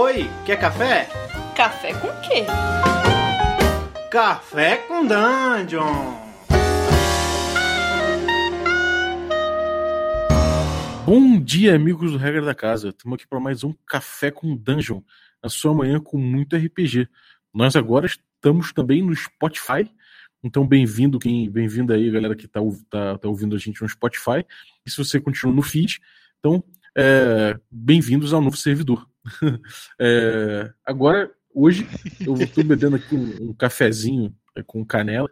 Oi, quer café? Café com quê? Café com Dungeon! Bom dia, amigos do Regra da Casa. Estamos aqui para mais um Café com Dungeon, na sua manhã com muito RPG. Nós agora estamos também no Spotify, então bem-vindo quem bem-vindo aí, galera que está tá, tá ouvindo a gente no Spotify. E se você continua no feed, então é, bem-vindos ao novo servidor. é, agora, hoje, eu estou bebendo aqui um, um cafezinho é, com canela,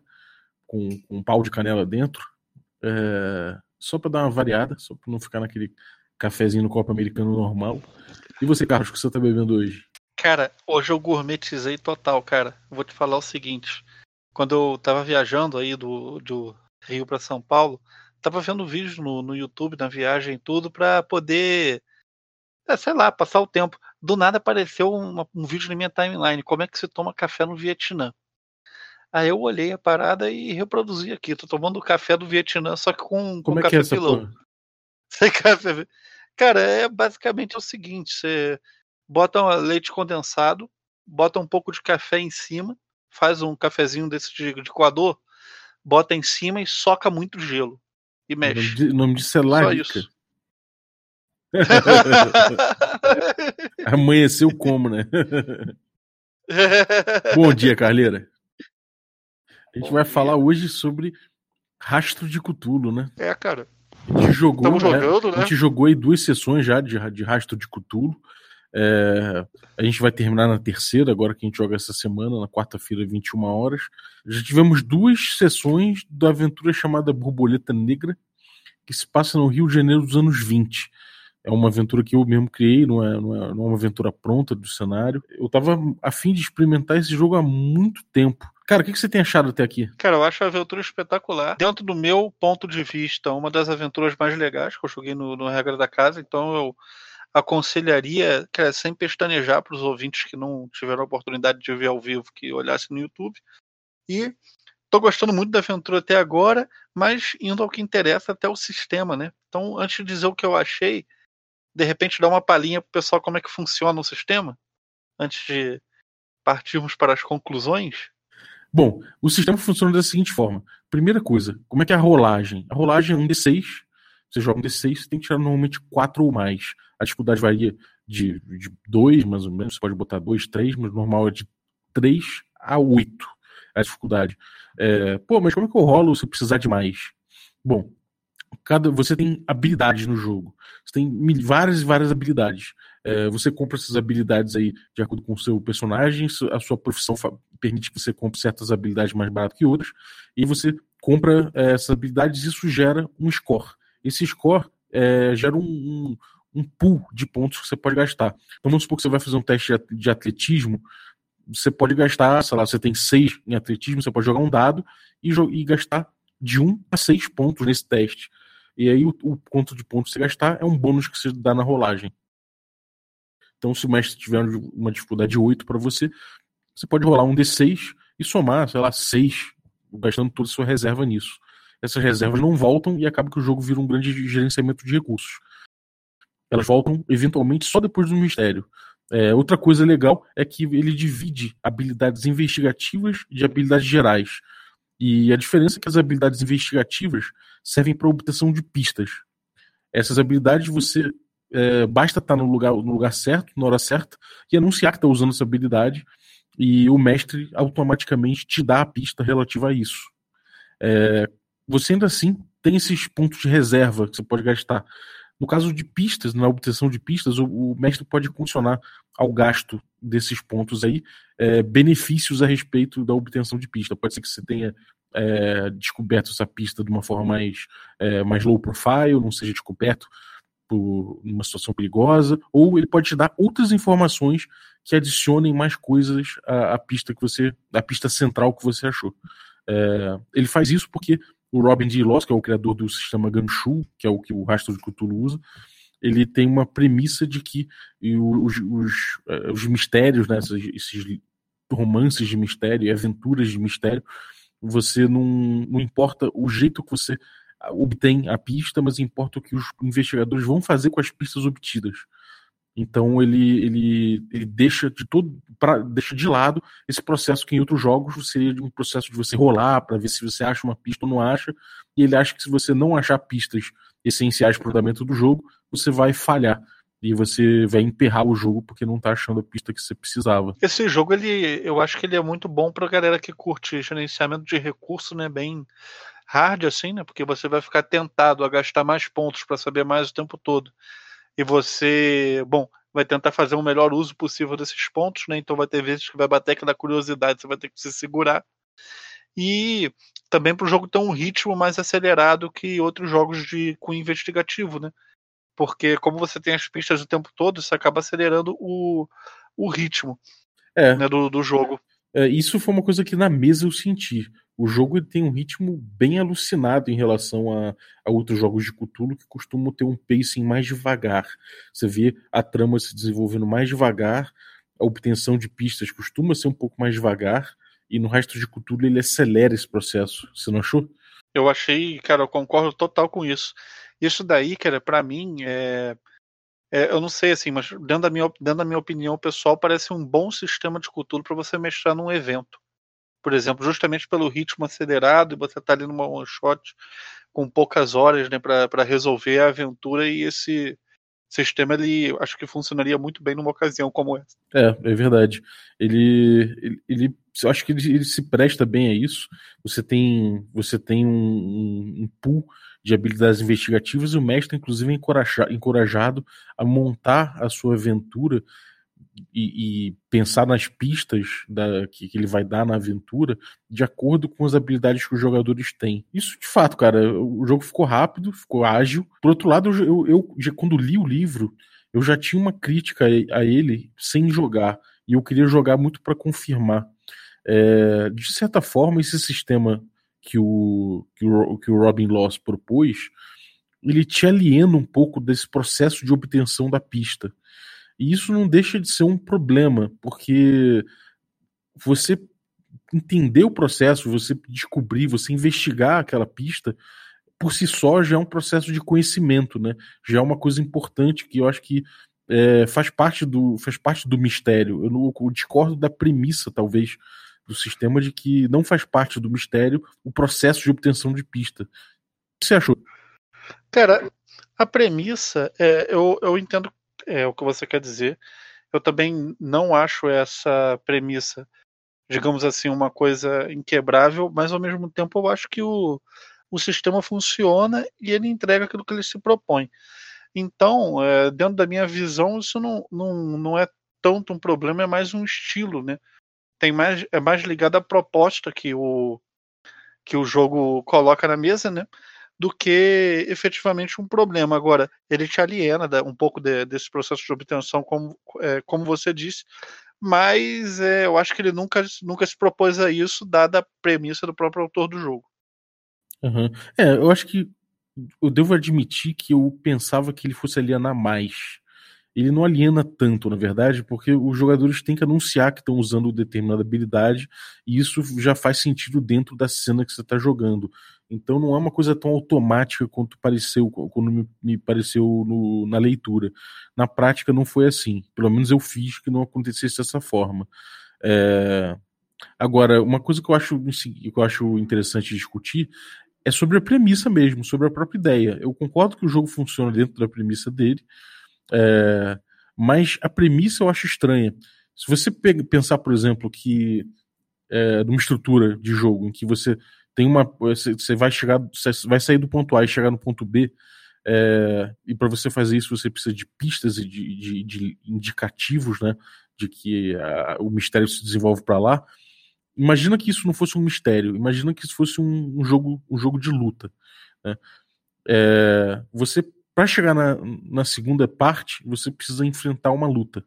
com, com, um pau de canela dentro, é, só para dar uma variada, só para não ficar naquele cafezinho no copo americano normal. E você, Carlos, o que você está bebendo hoje? Cara, hoje eu gourmetizei total, cara. Vou te falar o seguinte. Quando eu tava viajando aí do, do Rio para São Paulo, tava vendo vídeos no, no YouTube na viagem tudo para poder, é, sei lá, passar o tempo. Do nada apareceu uma, um vídeo na minha timeline, como é que se toma café no Vietnã. Aí eu olhei a parada e reproduzi aqui. Tô tomando café do Vietnã, só que com, como com é café que é pilão. café... Cara, é basicamente o seguinte: você bota um leite condensado, bota um pouco de café em cima, faz um cafezinho desse de, de coador, bota em cima e soca muito gelo e mexe. O nome disso é lárica. Amanheceu como, né? Bom dia, Carleira. A gente Bom vai dia. falar hoje sobre Rastro de Cutulo, né? É, cara. A gente jogou, Estamos jogando, A né? gente jogou aí duas sessões já de, de Rastro de Cutulo. É, a gente vai terminar na terceira, agora que a gente joga essa semana, na quarta-feira, 21 horas. Já tivemos duas sessões da aventura chamada Borboleta Negra, que se passa no Rio de Janeiro dos anos 20. É uma aventura que eu mesmo criei, não é, não é, não é uma aventura pronta do cenário. Eu tava a fim de experimentar esse jogo há muito tempo. Cara, o que, você tem achado até aqui? Cara, eu acho a aventura espetacular. Dentro do meu ponto de vista, uma das aventuras mais legais que eu joguei no, no Regra da Casa, então eu aconselharia, cara, sem pestanejar para os ouvintes que não tiveram a oportunidade de ver ao vivo, que olhassem no YouTube. E tô gostando muito da aventura até agora, mas indo ao que interessa, até o sistema, né? Então, antes de dizer o que eu achei, de repente dar uma palhinha pro pessoal como é que funciona o sistema, antes de partirmos para as conclusões. Bom, o sistema funciona da seguinte forma. Primeira coisa, como é que é a rolagem? A rolagem é um D6. Você joga um D6, você tem que tirar normalmente 4 ou mais. A dificuldade varia de 2, mais ou menos. Você pode botar 2, 3, mas normal é de 3 a 8 a dificuldade. É, pô, mas como é que eu rolo se precisar de mais? Bom, cada, você tem habilidades no jogo. Você tem várias e várias habilidades. É, você compra essas habilidades aí de acordo com o seu personagem, a sua profissão permite que você compre certas habilidades mais barato que outras, e você compra é, essas habilidades e isso gera um score. Esse score é, gera um, um, um pool de pontos que você pode gastar. Então vamos supor que você vai fazer um teste de at- de atletismo, você pode gastar, sei lá, você tem seis em atletismo, você pode jogar um dado e, e gastar de um a seis pontos nesse teste. E aí o, o quanto de pontos você gastar é um bônus que você dá na rolagem. Então, se o mestre tiver uma dificuldade de 8 para você, você pode rolar um D6 e somar, sei lá, 6, gastando toda a sua reserva nisso. Essas reservas não voltam e acaba que o jogo vira um grande gerenciamento de recursos. Elas voltam eventualmente só depois do mistério. É, outra coisa legal é que ele divide habilidades investigativas de habilidades gerais. E a diferença é que as habilidades investigativas servem para obtenção de pistas. Essas habilidades você é, basta estar no lugar, no lugar certo, na hora certa, e anunciar que está usando essa habilidade, e o mestre automaticamente te dá a pista relativa a isso. É, você ainda assim tem esses pontos de reserva que você pode gastar. No caso de pistas, na obtenção de pistas, o, o mestre pode condicionar ao gasto desses pontos aí é, benefícios a respeito da obtenção de pista. Pode ser que você tenha é, descoberto essa pista de uma forma mais, é, mais low profile, não seja descoberto por uma situação perigosa, ou ele pode te dar outras informações que adicionem mais coisas à, à pista que você, à pista central que você achou. É, ele faz isso porque o Robin D. Loss, que é o criador do sistema Gumshoe, que é o que o Rastro de Cthulhu usa, ele tem uma premissa de que os, os, os mistérios, né, esses, esses romances de mistério aventuras de mistério, você não, não importa o jeito que você obtém a pista, mas importa o que os investigadores vão fazer com as pistas obtidas. Então ele, ele, ele deixa de todo pra, deixa de lado esse processo que em outros jogos seria um processo de você rolar para ver se você acha uma pista ou não acha, e ele acha que se você não achar pistas essenciais para o andamento do jogo, você vai falhar e você vai emperrar o jogo porque não tá achando a pista que você precisava. Esse jogo ele, eu acho que ele é muito bom para galera que curte gerenciamento de recurso, né, bem hard assim, né? Porque você vai ficar tentado a gastar mais pontos para saber mais o tempo todo e você, bom, vai tentar fazer o melhor uso possível desses pontos, né? Então vai ter vezes que vai bater aquela curiosidade, você vai ter que se segurar. E também para o jogo ter um ritmo mais acelerado que outros jogos de com investigativo, né? Porque como você tem as pistas o tempo todo, isso acaba acelerando o, o ritmo é. né, do, do jogo. É, isso foi uma coisa que na mesa eu senti o jogo tem um ritmo bem alucinado em relação a, a, outros jogos de Cthulhu que costumam ter um pacing mais devagar. Você vê a trama se desenvolvendo mais devagar, a obtenção de pistas costuma ser um pouco mais devagar, e no resto de Cthulhu ele acelera esse processo. Você não achou? Eu achei, cara, eu concordo total com isso. Isso daí, cara, para mim é, é, eu não sei assim, mas dentro da minha, dentro da minha opinião pessoal, parece um bom sistema de Cthulhu para você mestrar num evento por exemplo, justamente pelo ritmo acelerado e você tá ali numa one shot com poucas horas né, para resolver a aventura e esse sistema ele acho que funcionaria muito bem numa ocasião como essa. É, é verdade. Ele, ele, ele eu acho que ele, ele, se presta bem a isso. Você tem, você tem um, um, um pool de habilidades investigativas e o mestre, inclusive, é encorajado a montar a sua aventura e, e, pensar nas pistas da, que, que, ele vai dar na aventura de acordo com as habilidades que os jogadores têm. Isso, de fato, cara, o jogo ficou rápido, ficou ágil. Por outro lado, eu, eu já, quando li o livro, eu já tinha uma crítica a ele sem jogar, e eu queria jogar muito para confirmar. É, de certa forma, esse sistema que o, que o, que o Robin Loss propôs, ele te aliena um pouco desse processo de obtenção da pista. E isso não deixa de ser um problema, porque você entender o processo, você descobrir, você investigar aquela pista, por si só já é um processo de conhecimento, né? Já é uma coisa importante que eu acho que é, faz, parte do, faz parte do mistério. Eu, não, eu discordo da premissa, talvez, do sistema de que não faz parte do mistério o processo de obtenção de pista. O que você achou? Cara, a premissa, é, eu, eu entendo é o que você quer dizer. Eu também não acho essa premissa, digamos assim, uma coisa inquebrável, mas ao mesmo tempo eu acho que o, o sistema funciona e ele entrega aquilo que ele se propõe. Então, é, dentro da minha visão, isso não, não, não é tanto um problema, é mais um estilo, né? Tem mais, é mais ligado à proposta que o, que o jogo coloca na mesa, né? Do que efetivamente um problema. Agora, ele te aliena um pouco de, desse processo de obtenção, como, é, como você disse, mas é, eu acho que ele nunca, nunca se propôs a isso, dada a premissa do próprio autor do jogo. Uhum. É, eu acho que eu devo admitir que eu pensava que ele fosse alienar mais ele não aliena tanto, na verdade, porque os jogadores têm que anunciar que estão usando determinada habilidade e isso já faz sentido dentro da cena que você está jogando. Então não é uma coisa tão automática quanto pareceu quando me, me pareceu no, na leitura. Na prática não foi assim. Pelo menos eu fiz que não acontecesse dessa forma. É... Agora, uma coisa que eu acho que eu acho interessante discutir é sobre a premissa mesmo, sobre a própria ideia. Eu concordo que o jogo funciona dentro da premissa dele. É, mas a premissa eu acho estranha. Se você pensar, por exemplo, que é, numa estrutura de jogo em que você tem uma. Você vai chegar. Você vai sair do ponto A e chegar no ponto B. É, e para você fazer isso, você precisa de pistas e de, de, de indicativos, né? De que a, o mistério se desenvolve para lá. Imagina que isso não fosse um mistério. Imagina que isso fosse um, um jogo, um jogo de luta. Né? É, você para chegar na, na segunda parte, você precisa enfrentar uma luta.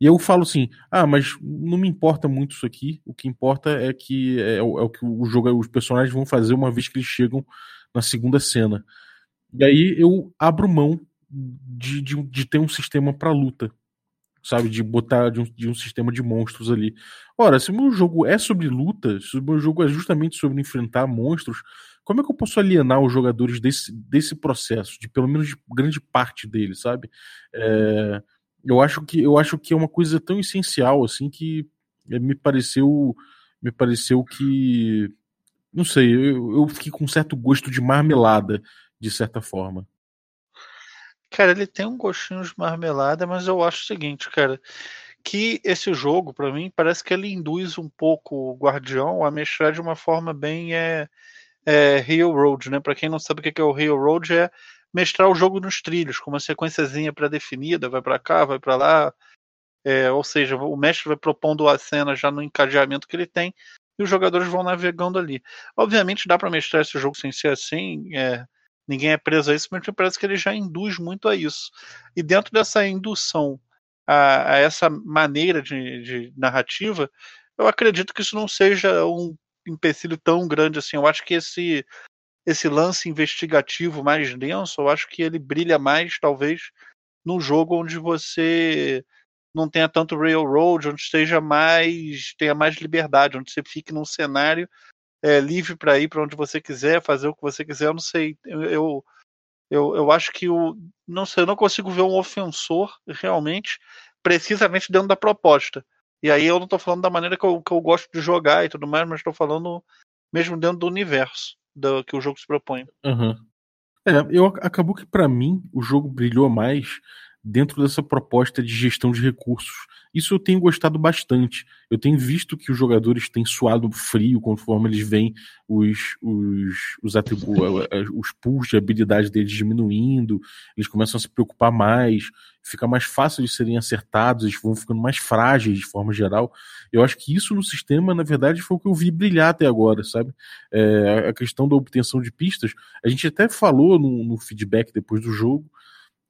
E eu falo assim: ah, mas não me importa muito isso aqui. O que importa é que é, é o que o jogo, os personagens vão fazer uma vez que eles chegam na segunda cena. E aí eu abro mão de, de, de ter um sistema para luta, sabe? De botar de um, de um, sistema de monstros ali. Ora, se o meu jogo é sobre luta, se o meu jogo é justamente sobre enfrentar monstros, como é que eu posso alienar os jogadores desse, desse processo, de pelo menos de grande parte dele, sabe? É, eu acho que eu acho que é uma coisa tão essencial assim que me pareceu me pareceu que não sei, eu, eu fiquei com um certo gosto de marmelada de certa forma. Cara, ele tem um gostinho de marmelada, mas eu acho o seguinte, cara, que esse jogo, para mim, parece que ele induz um pouco o Guardião a mexer de uma forma bem é, é, Railroad, né? Para quem não sabe o que é o Railroad, é mestrar o jogo nos trilhos, com uma sequenciazinha pré-definida, vai para cá, vai para lá, é, ou seja, o mestre vai propondo a cena já no encadeamento que ele tem e os jogadores vão navegando ali. Obviamente dá para mestrar esse jogo sem ser assim, é, ninguém é preso a isso, mas me parece que ele já induz muito a isso. E dentro dessa indução a, a essa maneira de, de, narrativa, eu acredito que isso não seja um empecilho tão grande assim. Eu acho que esse esse lance investigativo mais denso, eu acho que ele brilha mais, talvez, num jogo onde você não tenha tanto railroad, onde esteja mais tenha mais liberdade, onde você fique num cenário é, livre para ir para onde você quiser, fazer o que você quiser. Eu não sei, eu eu, eu acho que o não sei, eu não consigo ver um ofensor realmente precisamente dentro da proposta. E aí eu não estou falando da maneira que eu, que eu gosto de jogar e tudo mais, mas estou falando mesmo dentro do universo do, que o jogo se propõe. Uhum. É, eu acabou que para mim o jogo brilhou mais dentro dessa proposta de gestão de recursos. Isso eu tenho gostado bastante. Eu tenho visto que os jogadores têm suado frio conforme eles veem os, os, os os pools de habilidade deles diminuindo, eles começam a se preocupar mais, fica mais fácil de serem acertados, eles vão ficando mais frágeis de forma geral. Eu acho que isso no sistema, na verdade, foi o que eu vi brilhar até agora, sabe? É, a questão da obtenção de pistas, a gente até falou no, no feedback depois do jogo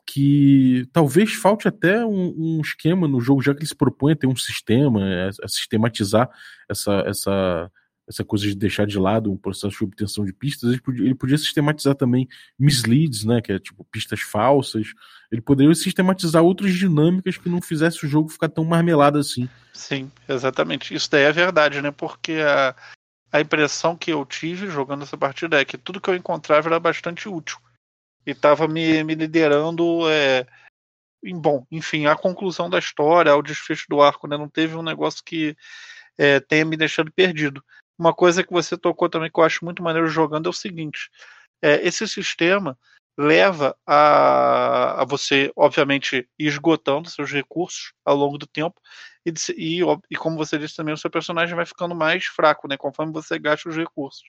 que talvez falte até um, um, esquema no jogo, já que ele se propõe a ter um sistema, a, a, sistematizar essa, essa, essa coisa de deixar de lado um processo de obtenção de pistas, ele podia, ele podia sistematizar também misleads, né, que é tipo pistas falsas, ele poderia sistematizar outras dinâmicas que não fizesse o jogo ficar tão marmelado assim. Sim, exatamente. Isso daí é verdade, né, porque a, a impressão que eu tive jogando essa partida é que tudo que eu encontrava era bastante útil e estava me, me liderando. É, em, bom, enfim, a conclusão da história, ao desfecho do arco, né? Não teve um negócio que é, tenha me deixado perdido. Uma coisa que você tocou também que eu acho muito maneiro jogando é o seguinte: é, esse sistema leva a, a, você, obviamente, esgotando seus recursos ao longo do tempo e, e, e, como você disse também, o seu personagem vai ficando mais fraco, né, conforme você gasta os recursos.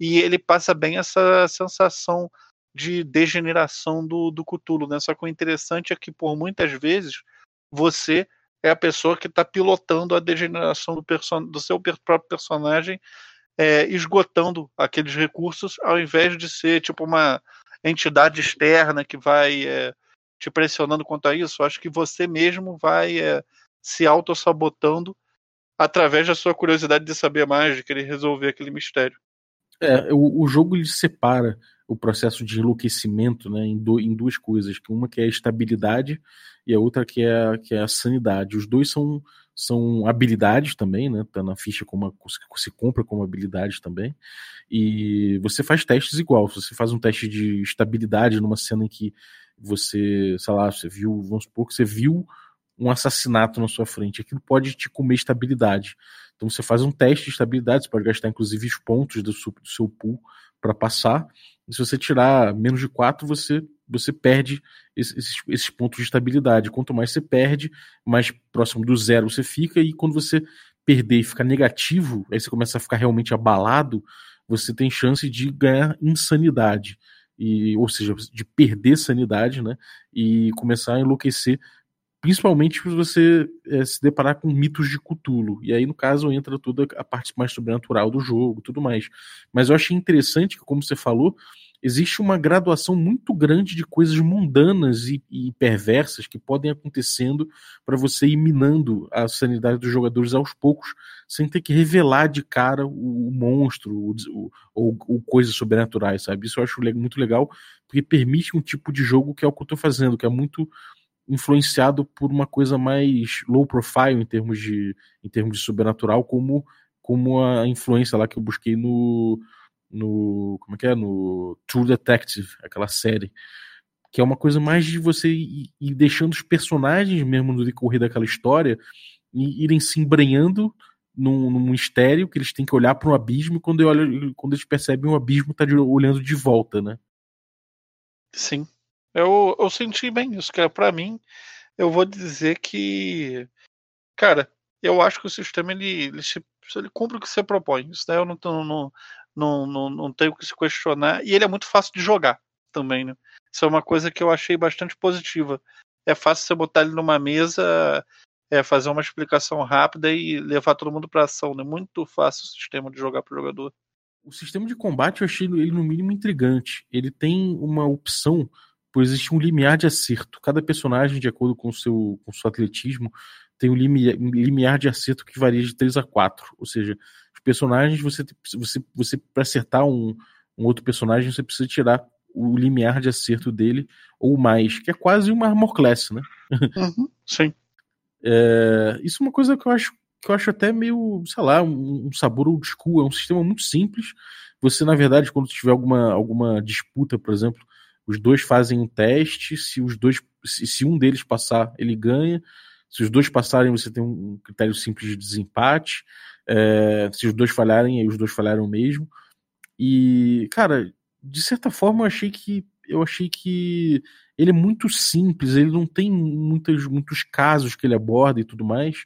E ele passa bem essa sensação de degeneração do, do Cthulhu, né? Só que o interessante é que, por muitas vezes, você é a pessoa que está pilotando a degeneração do, person do seu próprio personagem, é, esgotando aqueles recursos, ao invés de ser tipo uma entidade externa que vai é, te pressionando quanto a isso. Acho que você mesmo vai é, se auto-sabotando através da sua curiosidade de saber mais, de querer resolver aquele mistério. É, o, o jogo ele separa o processo de enlouquecimento né, em, do, em duas coisas, uma que é a estabilidade e a outra que é, que é a sanidade. Os dois são, são habilidades também, né? Tá na ficha como se compra como habilidade também. E você faz testes igual. Você faz um teste de estabilidade numa cena em que você, sei lá, você viu, vamos supor que você viu um assassinato na sua frente. Aquilo pode te comer estabilidade. Então você faz um teste de estabilidade, você pode gastar inclusive os pontos do seu, do seu pool para passar. Se você tirar menos de 4, você, você perde esses, esses pontos de estabilidade. Quanto mais você perde, mais próximo do zero você fica. E quando você perder e ficar negativo, aí você começa a ficar realmente abalado, você tem chance de ganhar insanidade. E, ou seja, de perder sanidade, né? E começar a enlouquecer principalmente se você é, se deparar com mitos de Cthulhu. E aí, no caso, entra toda a parte mais sobrenatural do jogo, tudo mais. Mas eu achei interessante que, como você falou, existe uma graduação muito grande de coisas mundanas e, e perversas que podem acontecendo para você ir minando a sanidade dos jogadores aos poucos, sem ter que revelar de cara o, o monstro ou, ou coisas sobrenaturais, sabe? Isso eu acho muito legal, porque permite um tipo de jogo que é o que eu estou fazendo, que é muito influenciado por uma coisa mais low profile em termos de, em termos de sobrenatural, como, como a influência lá que eu busquei no, no como é que é? No True Detective, aquela série. que é uma coisa mais de você ir, ir deixando os personagens mesmo no decorrer daquela história e irem se embrenhando num, num mistério que eles têm que olhar para um abismo e quando, olham, quando eles percebem o abismo tá de, olhando de volta, né? Sim. Eu, eu senti bem isso, cara. Para mim, eu vou dizer que, cara, eu acho que o sistema ele, ele, se, ele cumpre o que você propõe. Isso daí eu não, não, não, não, não tenho que se questionar. E ele é muito fácil de jogar também, né? Isso é uma coisa que eu achei bastante positiva. É fácil você botar ele numa mesa é, fazer uma explicação rápida e levar todo mundo para ação. Né? muito fácil o sistema de jogar para jogador. O sistema de combate eu achei ele no mínimo intrigante. Ele tem uma opção, pois existe um limiar de acerto. Cada personagem, de acordo com o seu, com seu atletismo, tem um limiar, um limiar de acerto que varia de 3 a 4. Ou seja, os personagens, você, você, você para acertar um, um outro personagem, você precisa tirar o limiar de acerto dele ou mais, que é quase uma armor class, né? Uhum, sim. É, isso é uma coisa que eu acho que eu acho até meio, sei lá, um, um sabor old school. É um sistema muito simples. Você, na verdade, quando tiver alguma, alguma disputa, por exemplo, os dois fazem um teste. Se os dois, se, se um deles passar, ele ganha. Se os dois passarem, você tem um critério simples de desempate. É, se os dois falharem, aí os dois falharam mesmo. E, cara, de certa forma, eu achei que eu achei que ele é muito simples, ele não tem muitos, muitos casos que ele aborda e tudo mais.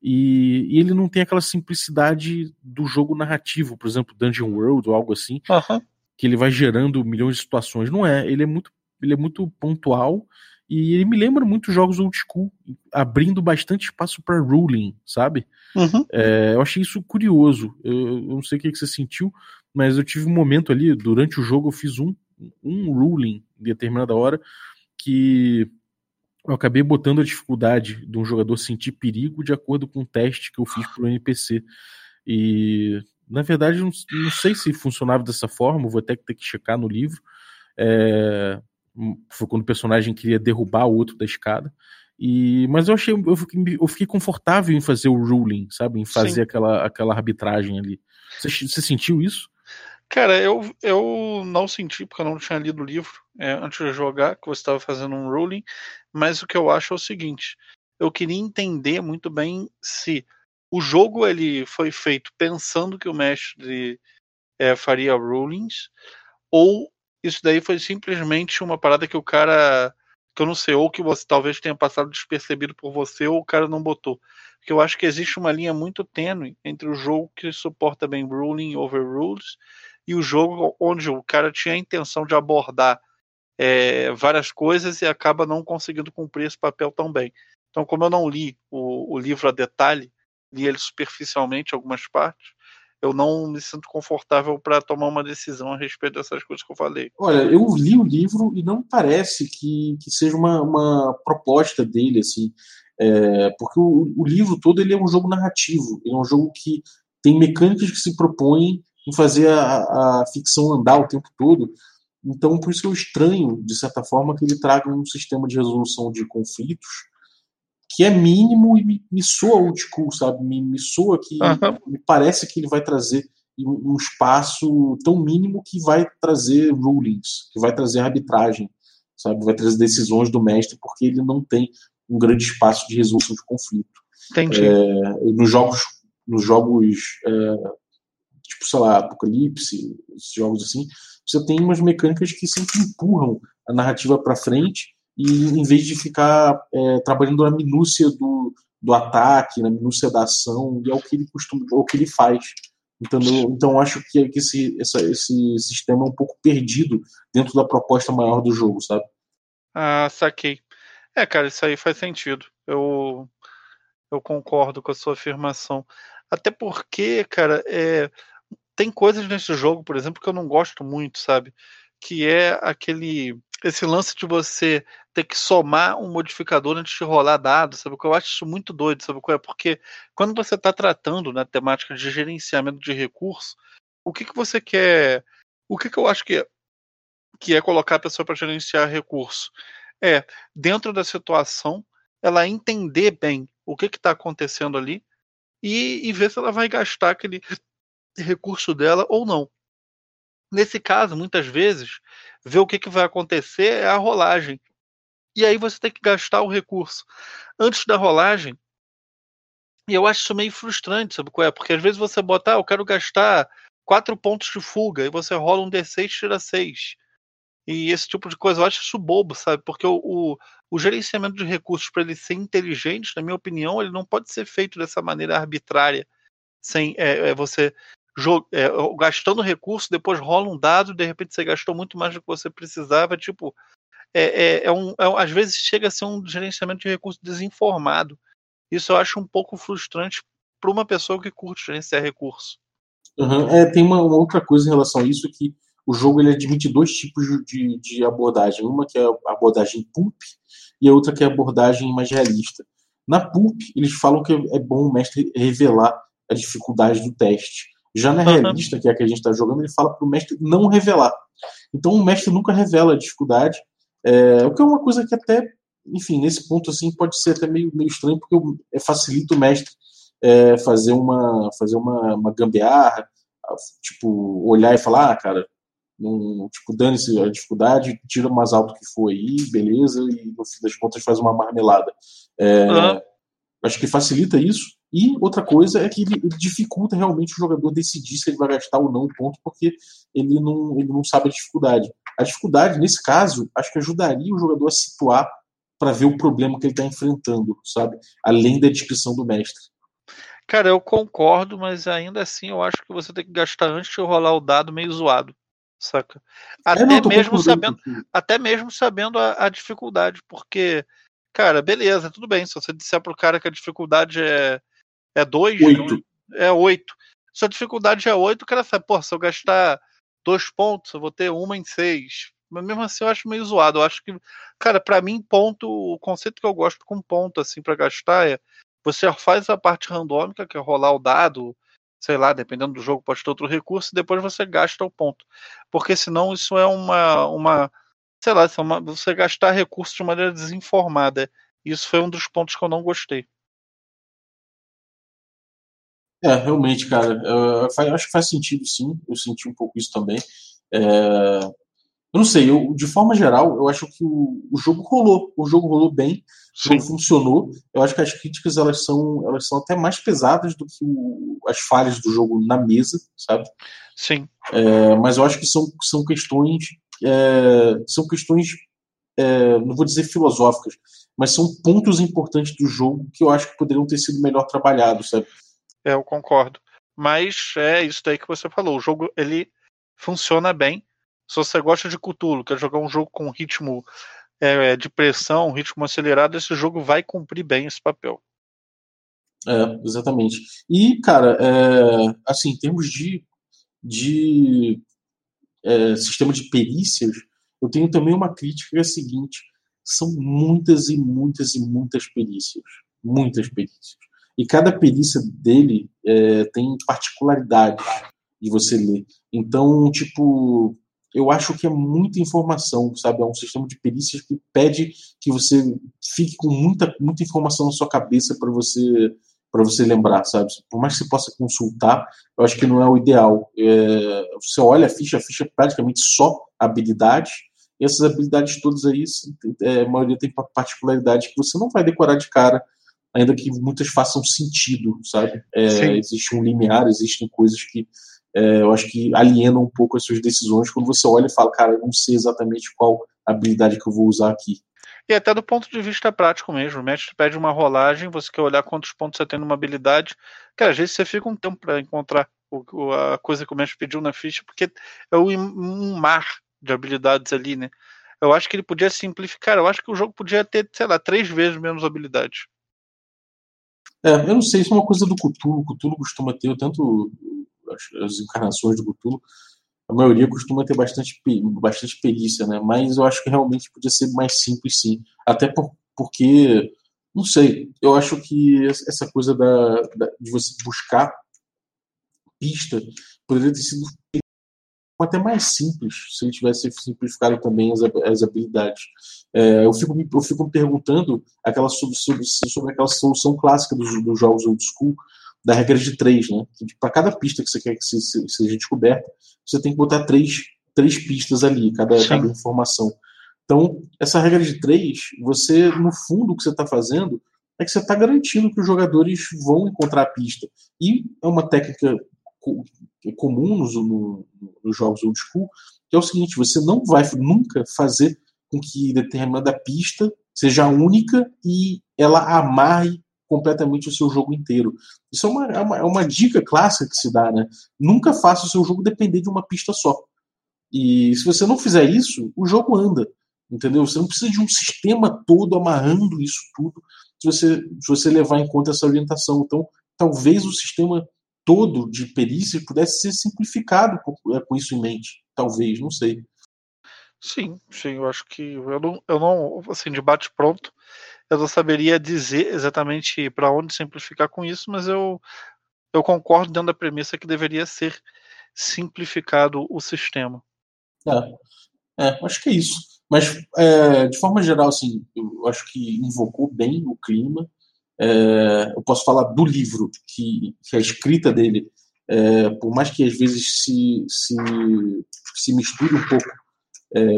E, e, ele não tem aquela simplicidade do jogo narrativo, por exemplo, Dungeon World ou algo assim, uhum. Que ele vai gerando milhões de situações. Não é, ele é muito, ele é muito pontual e ele me lembra muito jogos old school, abrindo bastante espaço para ruling, sabe? Uhum. É, eu achei isso curioso. Eu, eu não sei o que, que você sentiu, mas eu tive um momento ali, durante o jogo, eu fiz um um ruling em determinada hora que eu acabei botando a dificuldade de um jogador sentir perigo de acordo com o teste que eu fiz para o NPC. E na verdade não, não, sei se funcionava dessa forma, vou até ter que checar no livro. É, foi quando o personagem queria derrubar o outro da escada. E, mas eu achei, eu fiquei, eu fiquei confortável em fazer o ruling, sabe? Em fazer aquela, aquela arbitragem ali. Você, você sentiu isso? Cara, eu, eu não senti, porque eu não tinha lido o livro é, antes de jogar, que você estava fazendo um ruling, mas o que eu acho é o seguinte: eu queria entender muito bem se o jogo ele foi feito pensando que o mestre é, faria rulings, ou isso daí foi simplesmente uma parada que o cara. que eu não sei, ou que você talvez tenha passado despercebido por você, ou o cara não botou. Porque eu acho que existe uma linha muito tênue entre o jogo que suporta bem ruling overrules e o jogo onde o cara tinha a intenção de abordar é, várias coisas e acaba não conseguindo cumprir esse papel tão bem. Então, como eu não li o, o livro a detalhe, li ele superficialmente algumas partes, eu não me sinto confortável para tomar uma decisão a respeito dessas coisas que eu falei. Olha, eu li o livro e não parece que, que seja uma, uma proposta dele, assim, é, porque o, o, livro todo ele é um jogo narrativo, ele é um jogo que tem mecânicas que se propõem em fazer a, a ficção andar o tempo todo. Então, por isso eu estranho, de certa forma, que ele traga um sistema de resolução de conflitos que é mínimo e me, me soa old school, sabe? Me, me soa que. Uhum. Me parece que ele vai trazer um, um espaço tão mínimo que vai trazer rulings, que vai trazer arbitragem, sabe? Vai trazer decisões do mestre, porque ele não tem um grande espaço de resolução de conflito. Entendi. É, nos jogos, nos jogos é, tipo, sei lá, Apocalipse, esses jogos assim, você tem umas mecânicas que sempre empurram a narrativa para frente e em vez de ficar é, trabalhando na minúcia do, do ataque, na minúcia da ação, e é o que ele costuma, é o que ele faz. Entendeu? Então acho que, que esse, essa, esse sistema é um pouco perdido dentro da proposta maior do jogo, sabe? Ah, saquei. É, cara, isso aí faz sentido. Eu, eu concordo com a sua afirmação. Até porque, cara, é, tem coisas nesse jogo, por exemplo, que eu não gosto muito, sabe? Que é aquele. Esse lance de você ter que somar um modificador antes de rolar dados, sabe? Que eu acho isso muito doido, sabe? É? Porque quando você está tratando na temática de gerenciamento de recursos, o que, que você quer. O que, que eu acho que é, que é colocar a pessoa para gerenciar recurso? É, dentro da situação, ela entender bem o que está acontecendo ali e, e ver se ela vai gastar aquele recurso dela ou não. Nesse caso, muitas vezes, ver o que, que vai acontecer é a rolagem. E aí você tem que gastar o recurso antes da rolagem. E eu acho isso meio frustrante, sabe qual é? Porque às vezes você bota, ah, eu quero gastar quatro pontos de fuga, e você rola um D6 e tira seis. E esse tipo de coisa, eu acho isso bobo, sabe? Porque o, o, o gerenciamento de recursos, para ele ser inteligente, na minha opinião, ele não pode ser feito dessa maneira arbitrária, sem é, é você é, gastando recurso, depois rola um dado, de repente você gastou muito mais do que você precisava, tipo, é, é, é um, é, às vezes chega a ser um gerenciamento de recursos desinformado. Isso eu acho um pouco frustrante para uma pessoa que curte gerenciar recurso. Uhum. É, tem uma, uma, outra coisa em relação a isso que o jogo ele admite dois tipos de, de abordagem. Uma que é a abordagem pulp e a outra que é a abordagem mais realista. Na pulp, eles falam que é bom o mestre revelar a dificuldade do teste. Já na realista, que é a que a gente está jogando, ele fala para o mestre não revelar. Então o mestre nunca revela a dificuldade, é, o que é uma coisa que até, enfim, nesse ponto assim pode ser até meio, meio estranho, porque é, facilita o mestre é, fazer uma fazer uma, uma gambiarra, tipo, olhar e falar, ah, cara, não, tipo, dane-se a dificuldade, tira o mais alto que for aí, beleza, e no fim das contas faz uma marmelada. É, uhum. Acho que facilita isso. E outra coisa é que ele, dificulta realmente o jogador decidir se ele vai gastar ou não o ponto, porque ele não, ele não sabe a dificuldade. A dificuldade, nesse caso, acho que ajudaria o jogador a situar para ver o problema que ele está enfrentando, sabe? Além da descrição do mestre. Cara, eu concordo, mas ainda assim eu acho que você tem que gastar antes de rolar o dado meio zoado, saca? Até mesmo sabendo, até mesmo sabendo a, a, dificuldade, porque, cara, beleza, tudo bem. Se você disser pro cara que a dificuldade é é 2, é 8. Se a dificuldade é 8, o cara sabe, pô, se eu gastar dois pontos, eu vou ter uma em seis. Mas mesmo assim eu acho meio zoado. Eu acho que, cara, para mim, ponto, o conceito que eu gosto com ponto, assim, para gastar é você faz a parte randômica, que é rolar o dado, sei lá, dependendo do jogo, pode ter outro recurso, e depois você gasta o ponto. Porque senão isso é uma. uma sei lá, é você gastar recursos de maneira desinformada. Isso foi um dos pontos que eu não gostei. É, realmente, cara, eu, eu acho que faz sentido sim, eu senti um pouco isso também. É, eu não sei, eu, de forma geral, eu acho que o, o jogo rolou, o jogo rolou bem, o jogo funcionou. Eu acho que as críticas elas são, elas são até mais pesadas do que o, as falhas do jogo na mesa, sabe? Sim. É, mas eu acho que são, são questões, é, são questões, é, não vou dizer filosóficas, mas são pontos importantes do jogo que eu acho que poderiam ter sido melhor trabalhados, sabe? É, eu concordo. Mas é isso daí que você falou. O jogo ele funciona bem. Se você gosta de Cthulhu, quer jogar um jogo com ritmo é, de pressão, ritmo acelerado, esse jogo vai cumprir bem esse papel. É, exatamente. E, cara, é, assim, em termos de, de é, sistema de perícias, eu tenho também uma crítica que é a seguinte: são muitas e muitas e muitas perícias. Muitas perícias. E cada perícia dele é, tem particularidades de você ler. Então, tipo, eu acho que é muita informação, sabe? É um sistema de perícias que pede que você fique com muita, muita informação na sua cabeça para você para você lembrar, sabe? Por mais que você possa consultar, eu acho que não é o ideal. É, você olha a ficha, a ficha é praticamente só habilidades, e essas habilidades todas aí, é, a maioria tem particularidades que você não vai decorar de cara, ainda que muitas façam sentido, sabe? É, existe um limiar, existem coisas que é, eu acho que alienam um pouco as suas decisões quando você olha e fala, cara, eu não sei exatamente qual habilidade que eu vou usar aqui. E até do ponto de vista prático mesmo, o mestre pede uma rolagem, você quer olhar quantos pontos você tem numa habilidade, que às vezes você fica um tempo para encontrar o, a coisa que o mestre pediu na ficha, porque é um mar de habilidades ali, né? Eu acho que ele podia simplificar, eu acho que o jogo podia ter, sei lá, três vezes menos habilidades. É, eu não sei, isso é uma coisa do Cthulhu. O Cthulhu costuma ter, tanto as, as encarnações do Cthulhu, a maioria costuma ter bastante, bastante perícia, né? Mas eu acho que realmente podia ser mais simples, sim. Até por, porque, não sei, eu acho que essa coisa da, da de você buscar pista poderia ter sido até mais simples se ele tivesse simplificado também as, as habilidades. É, eu, fico, eu fico me perguntando aquela, sobre, sobre, sobre aquela solução clássica dos, dos jogos old school, da regra de três, né? Para cada pista que você quer que seja descoberta, você tem que botar três, três pistas ali, cada, cada informação. Então, essa regra de três, você, no fundo, o que você está fazendo é que você está garantindo que os jogadores vão encontrar a pista. E é uma técnica comum nos, no, nos jogos old school, que é o seguinte: você não vai nunca fazer com que determinada pista seja única e ela amarre completamente o seu jogo inteiro. Isso é uma, é uma, é uma dica clássica que se dá, né? Nunca faça o seu jogo depender de uma pista só. E se você não fizer isso, o jogo anda. Entendeu? Você não precisa de um sistema todo amarrando isso tudo se você, se você levar em conta essa orientação. Então, talvez o sistema todo de perícia pudesse ser simplificado com, é, com isso em mente. Talvez, não sei. Sim, sim, eu acho que eu não, eu não assim, de bate pronto, eu não saberia dizer exatamente para onde simplificar com isso, mas eu, eu concordo dentro da premissa que deveria ser simplificado o sistema. É, é acho que é isso. Mas, é, de forma geral, assim, eu acho que invocou bem o clima. É, eu posso falar do livro, que, que a escrita dele, é, por mais que às vezes se, se, se misture um pouco é,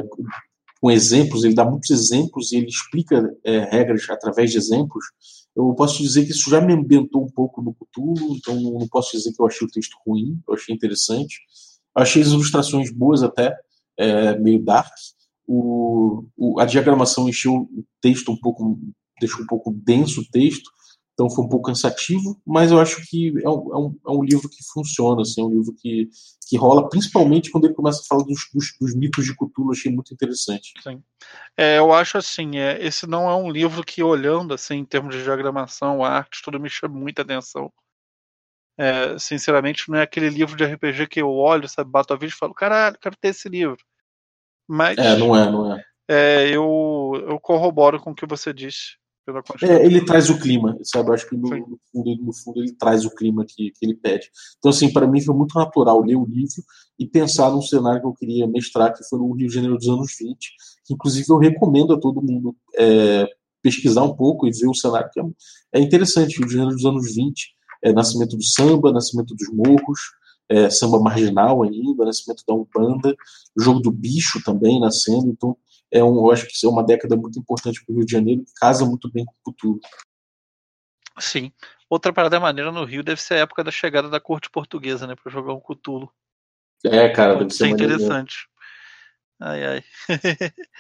com exemplos, ele dá muitos exemplos e ele explica regras através de exemplos. Eu posso dizer que isso já me ambientou um pouco no Cthulhu, então não posso dizer que eu achei o texto ruim, eu achei interessante. Eu achei as ilustrações boas até, meio dark. O, o, a diagramação encheu o texto um pouco, deixou um pouco denso o texto, então foi um pouco cansativo, mas eu acho que é um, é um, é um livro que funciona, assim, é um livro que, que rola, principalmente quando ele começa a falar dos, dos, dos mitos de Cthulhu, achei muito interessante. Sim. É, eu acho assim, é, esse não é um livro que, olhando assim, em termos de diagramação, arte, tudo me chama muita atenção. É, sinceramente, não é aquele livro de RPG que eu olho, sabe, bato a vista e falo, caralho, quero ter esse livro. Mas. É, não é, não é. é eu, eu corroboro com o que você disse. É, ele traz o clima, sabe? Eu acho que no, no, fundo, no, fundo, ele traz o clima que, que ele pede. Então, assim, para mim foi muito natural ler o livro e pensar num cenário que eu queria mestrar, que foi no Rio de Janeiro dos anos 20, que inclusive eu recomendo a todo mundo é, pesquisar um pouco e ver o cenário, que é, é interessante. Rio de Janeiro dos anos 20, é, nascimento do samba, nascimento dos morros, é, samba marginal ainda, nascimento da Umbanda, o jogo do bicho também nascendo, então é um, eu acho que isso é uma década muito importante para o Rio de Janeiro, que casa muito bem com o futuro. Sim. Outra parada maneira no Rio deve ser a época da chegada da corte portuguesa, né, para jogar um Cutulo. É, cara, deve ser interessante. Ai, ai.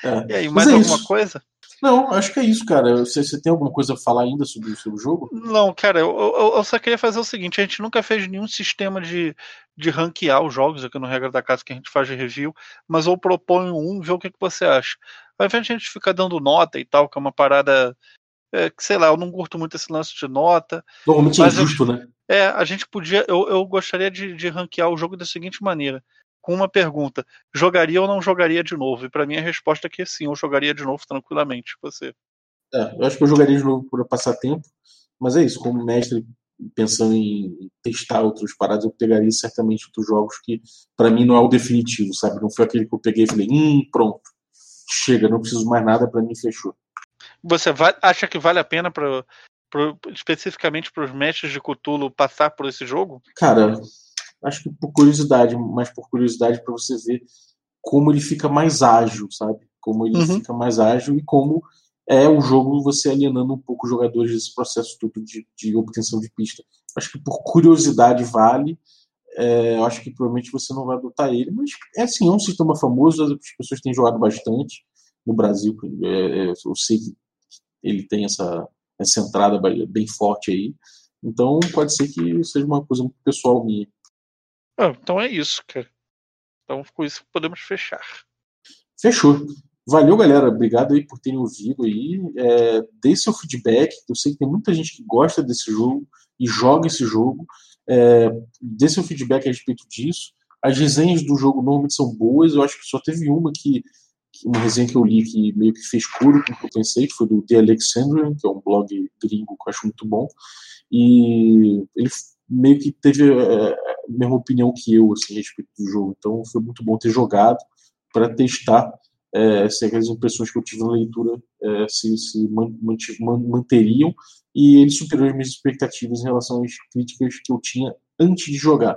É. E aí, mais é alguma isso. coisa? Não, acho que é isso, cara. Você, você tem alguma coisa a falar ainda sobre, sobre o jogo? Não, cara, eu, eu, eu, só queria fazer o seguinte: a gente nunca fez nenhum sistema de, de ranquear os jogos aqui no Regra da Casa que a gente faz de review, mas eu proponho um, ver o que, que você acha. Ao invés de a gente ficar dando nota e tal, que é uma parada. É, que sei lá, eu não curto muito esse lance de nota. Normalmente é justo, né? É, a gente podia. Eu, eu gostaria de, de ranquear o jogo da seguinte maneira com uma pergunta: jogaria ou não jogaria de novo? E para mim a resposta é que sim, eu jogaria de novo tranquilamente. Você? É, eu acho que eu jogaria de novo por passar tempo, mas é isso. Como mestre, pensando em testar outros paradas, eu pegaria certamente outros jogos que para mim não é o definitivo, sabe? Não foi aquele que eu peguei e falei, hum, pronto, chega, não preciso mais nada, para mim fechou. Você vai, acha que vale a pena para especificamente para os mestres de Cthulhu passar por esse jogo? Cara, acho que por curiosidade, mas por curiosidade para você ver como ele fica mais ágil, sabe? Como ele uhum. fica mais ágil e como é o jogo você alienando um pouco os jogadores desse processo todo de, de obtenção de pista. Acho que por curiosidade vale. É, acho que provavelmente você não vai adotar ele, mas é assim, é um sistema famoso, as pessoas têm jogado bastante no Brasil. É, é, eu sei que ele tem essa, essa entrada bem forte aí. Então pode ser que seja uma coisa muito pessoal minha. Ah, então é isso, cara. Então com isso podemos fechar. Fechou. Valeu, galera. Obrigado aí por terem ouvido aí. É, dê seu feedback. Eu sei que tem muita gente que gosta desse jogo e joga esse jogo. É, dê seu feedback a respeito disso. As resenhas do jogo normalmente são boas. Eu acho que só teve uma que, uma resenha que eu li que meio que fez curo com o que eu pensei, que foi do The Alexandrian, que é um blog gringo que eu acho muito bom. E ele meio que teve é, mesma opinião que eu assim, a respeito do jogo. Então foi muito bom ter jogado para testar é, se aquelas impressões que eu tive na leitura é, se, se manteriam. e ele superou as minhas expectativas em relação às críticas que eu tinha antes de jogar.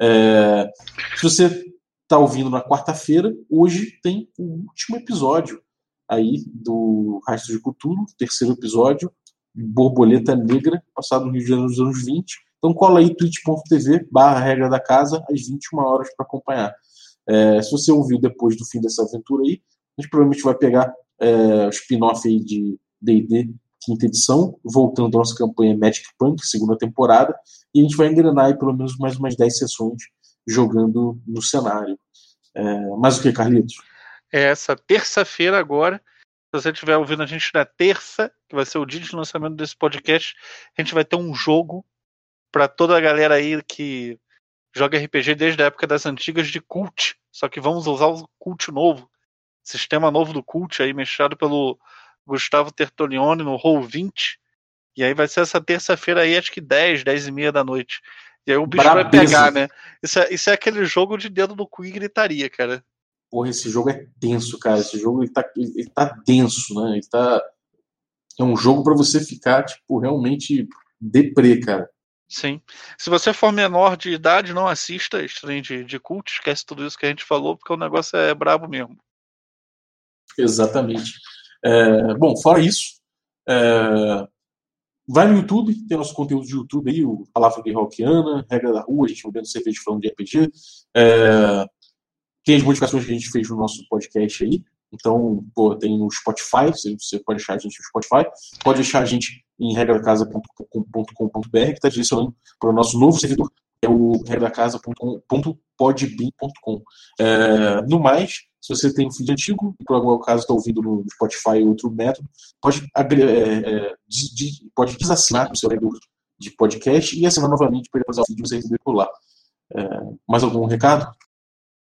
É, se você está ouvindo na quarta-feira, hoje tem o último episódio aí do Rastro de Cthulhu, terceiro episódio, Borboleta Negra, passado no Rio de Janeiro dos anos 20. Então cola aí twitch.tv barra regra da casa às 21 horas para acompanhar. É, se você ouviu depois do fim dessa aventura aí, a gente provavelmente vai pegar é, o spin-off aí de D&D quinta edição, voltando à nossa campanha Magic Punk, segunda temporada, e a gente vai engrenar aí pelo menos mais umas 10 sessões jogando no cenário. É, mais o que, Carlitos? É essa terça-feira agora, se você estiver ouvindo a gente na terça, que vai ser o dia de lançamento desse podcast, a gente vai ter um jogo para toda a galera aí que joga RPG desde a época das antigas de Cult, só que vamos usar o Cult novo, sistema novo do Cult aí, mexado pelo Gustavo Tertolione no Roll20. E aí vai ser essa terça-feira aí, acho que 10, 10 e meia da noite. E aí o bicho Brabeza. vai pegar, né? Isso é, isso é aquele jogo de dedo no cu e gritaria, cara. Porra, esse jogo é tenso, cara. Esse jogo ele tá, ele, ele tá denso, né? Ele tá. É um jogo para você ficar, tipo, realmente deprê, cara. Sim. Se você for menor de idade, não assista stream de, de cult, esquece tudo isso que a gente falou, porque o negócio é brabo mesmo. Exatamente. É, bom, fora isso, é, vai no YouTube, tem nosso conteúdo de YouTube aí, o Palavra de Rockiana, Regra da Rua, a gente bebendo cerveja falando de RPG. É, tem as modificações que a gente fez no nosso podcast aí. Então, pô, tem no Spotify, você pode achar a gente no Spotify, pode achar a gente em regradacasa.com.br, que está direcionando para o nosso novo servidor, é o regradacasa.podbean.com. É, no mais, se você tem um feed antigo, e por algum caso está ouvindo no Spotify ou outro método, pode, é, é, de, de, pode desassinar o seu leitor de podcast e assinar novamente para usar o feed você receber por lá. É, mais algum recado?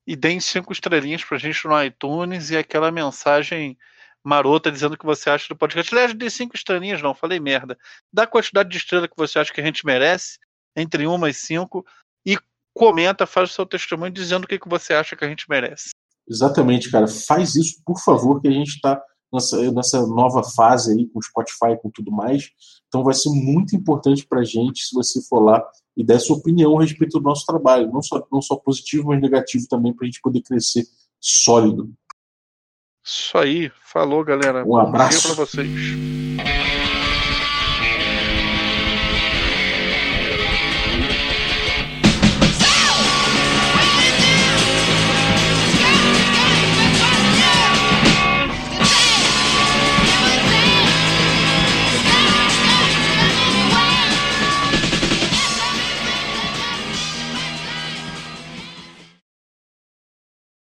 E deem cinco estrelinhas para a gente no iTunes e aquela mensagem marota dizendo o que você acha do podcast. Aliás, de cinco estrelinhas, não, falei merda. Dá a quantidade de estrela que você acha que a gente merece, entre uma e cinco, e comenta, faz o seu testemunho dizendo o que, que você acha que a gente merece. Exatamente, cara. Faz isso, por favor, que a gente está nessa, nessa nova fase aí com Spotify e com tudo mais. Então vai ser muito importante para a gente se você for lá e der sua opinião a respeito do nosso trabalho. Não só, não só positivo, mas negativo também, para a gente poder crescer sólido. Isso aí. Falou, galera. Um abraço para vocês.